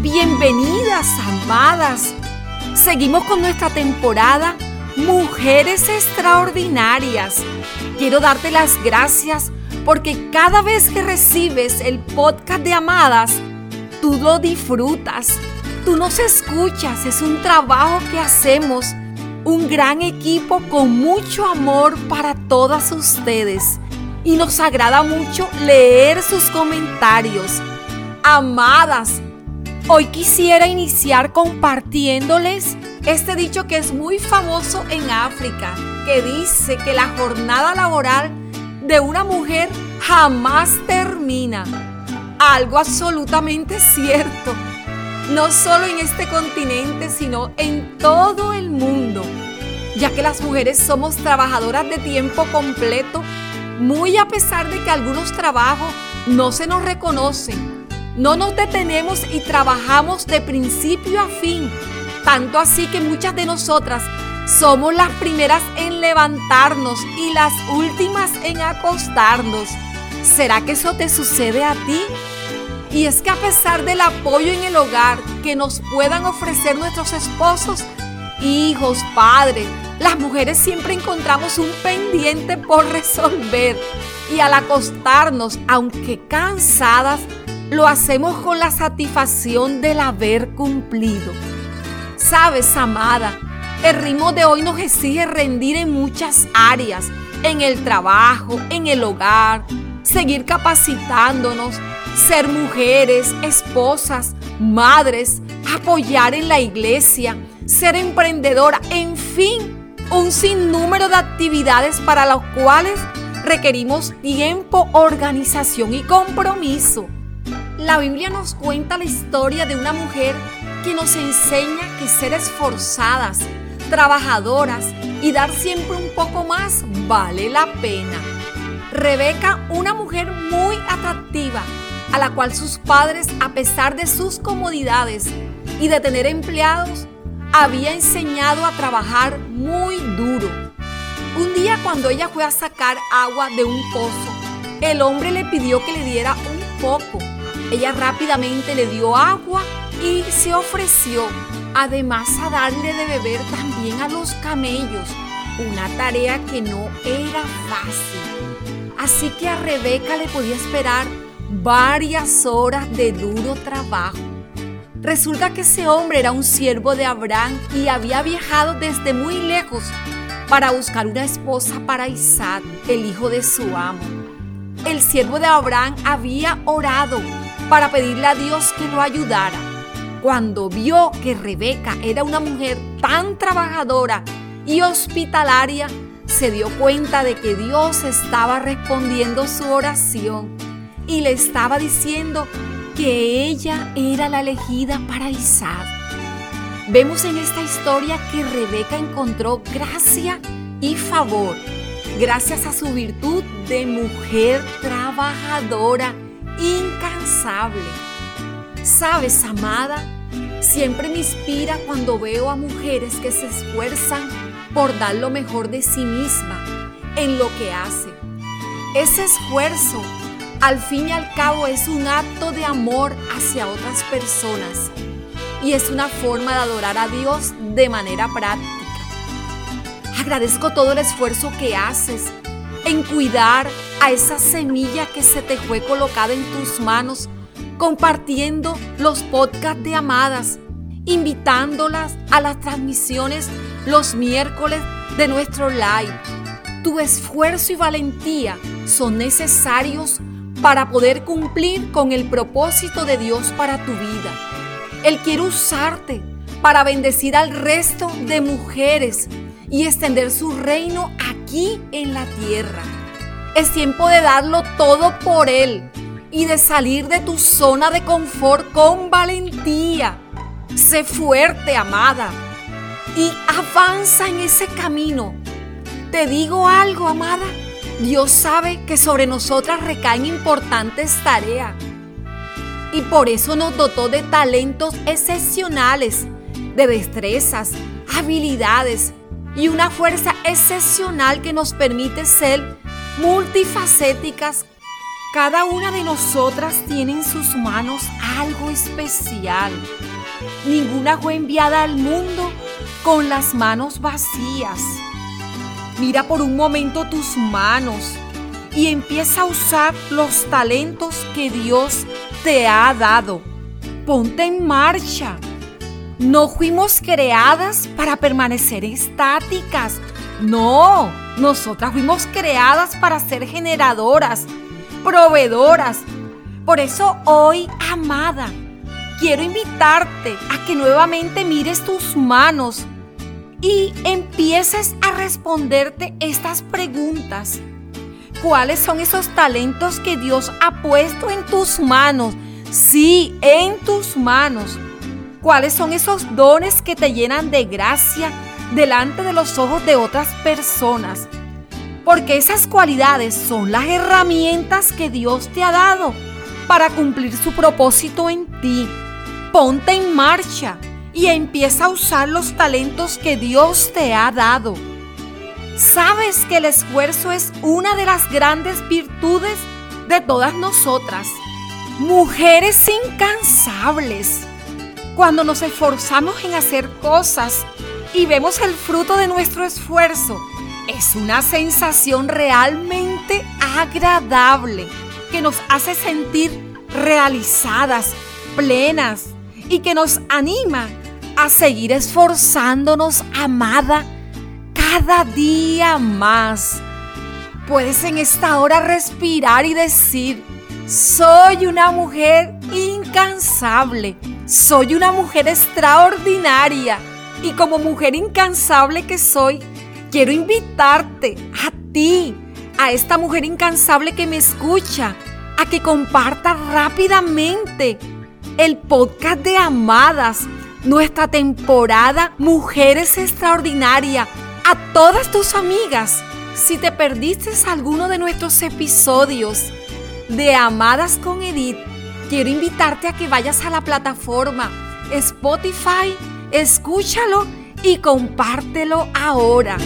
Bienvenidas, amadas. Seguimos con nuestra temporada Mujeres Extraordinarias. Quiero darte las gracias porque cada vez que recibes el podcast de Amadas, tú lo disfrutas, tú nos escuchas, es un trabajo que hacemos, un gran equipo con mucho amor para todas ustedes. Y nos agrada mucho leer sus comentarios. Amadas, hoy quisiera iniciar compartiéndoles este dicho que es muy famoso en África, que dice que la jornada laboral de una mujer jamás termina. Algo absolutamente cierto, no solo en este continente, sino en todo el mundo, ya que las mujeres somos trabajadoras de tiempo completo, muy a pesar de que algunos trabajos no se nos reconocen. No nos detenemos y trabajamos de principio a fin, tanto así que muchas de nosotras somos las primeras en levantarnos y las últimas en acostarnos. ¿Será que eso te sucede a ti? Y es que a pesar del apoyo en el hogar que nos puedan ofrecer nuestros esposos, hijos, padres, las mujeres siempre encontramos un pendiente por resolver. Y al acostarnos, aunque cansadas, lo hacemos con la satisfacción del haber cumplido. Sabes, amada, el ritmo de hoy nos exige rendir en muchas áreas, en el trabajo, en el hogar, seguir capacitándonos, ser mujeres, esposas, madres, apoyar en la iglesia, ser emprendedora, en fin, un sinnúmero de actividades para las cuales requerimos tiempo, organización y compromiso. La Biblia nos cuenta la historia de una mujer que nos enseña que ser esforzadas, trabajadoras y dar siempre un poco más vale la pena. Rebeca, una mujer muy atractiva, a la cual sus padres, a pesar de sus comodidades y de tener empleados, había enseñado a trabajar muy duro. Un día cuando ella fue a sacar agua de un pozo, el hombre le pidió que le diera un poco. Ella rápidamente le dio agua y se ofreció además a darle de beber también a los camellos, una tarea que no era fácil. Así que a Rebeca le podía esperar varias horas de duro trabajo. Resulta que ese hombre era un siervo de Abraham y había viajado desde muy lejos para buscar una esposa para Isaac, el hijo de su amo. El siervo de Abraham había orado para pedirle a Dios que lo ayudara cuando vio que Rebeca era una mujer tan trabajadora y hospitalaria, se dio cuenta de que Dios estaba respondiendo su oración y le estaba diciendo que ella era la elegida para Isaac. Vemos en esta historia que Rebeca encontró gracia y favor gracias a su virtud de mujer trabajadora, incansable. Sabes, amada, siempre me inspira cuando veo a mujeres que se esfuerzan por dar lo mejor de sí misma en lo que hace. Ese esfuerzo, al fin y al cabo, es un acto de amor hacia otras personas y es una forma de adorar a Dios de manera práctica. Agradezco todo el esfuerzo que haces en cuidar a esa semilla que se te fue colocada en tus manos compartiendo los podcasts de Amadas, invitándolas a las transmisiones los miércoles de nuestro live. Tu esfuerzo y valentía son necesarios para poder cumplir con el propósito de Dios para tu vida. Él quiere usarte para bendecir al resto de mujeres y extender su reino aquí en la tierra. Es tiempo de darlo todo por Él y de salir de tu zona de confort con valentía. Sé fuerte, amada, y avanza en ese camino. Te digo algo, amada. Dios sabe que sobre nosotras recaen importantes tareas. Y por eso nos dotó de talentos excepcionales, de destrezas, habilidades y una fuerza excepcional que nos permite ser multifacéticas. Cada una de nosotras tiene en sus manos algo especial. Ninguna fue enviada al mundo con las manos vacías. Mira por un momento tus manos y empieza a usar los talentos que Dios te ha dado. Ponte en marcha. No fuimos creadas para permanecer estáticas. No, nosotras fuimos creadas para ser generadoras, proveedoras. Por eso hoy, amada, quiero invitarte a que nuevamente mires tus manos y empieces a responderte estas preguntas. ¿Cuáles son esos talentos que Dios ha puesto en tus manos? Sí, en tus manos. ¿Cuáles son esos dones que te llenan de gracia delante de los ojos de otras personas? Porque esas cualidades son las herramientas que Dios te ha dado para cumplir su propósito en ti. Ponte en marcha y empieza a usar los talentos que Dios te ha dado. Sabes que el esfuerzo es una de las grandes virtudes de todas nosotras. Mujeres incansables. Cuando nos esforzamos en hacer cosas y vemos el fruto de nuestro esfuerzo, es una sensación realmente agradable que nos hace sentir realizadas, plenas y que nos anima a seguir esforzándonos, amada, cada día más. Puedes en esta hora respirar y decir, soy una mujer incansable, soy una mujer extraordinaria y como mujer incansable que soy, quiero invitarte a ti, a esta mujer incansable que me escucha, a que comparta rápidamente el podcast de Amadas, nuestra temporada Mujeres Extraordinarias a todas tus amigas. Si te perdiste alguno de nuestros episodios de Amadas con Edith, quiero invitarte a que vayas a la plataforma Spotify, escúchalo y compártelo ahora.